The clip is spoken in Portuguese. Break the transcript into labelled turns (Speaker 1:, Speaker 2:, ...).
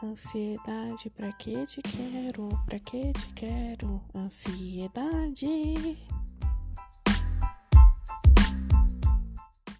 Speaker 1: Ansiedade, pra que te quero? Pra que te quero? Ansiedade.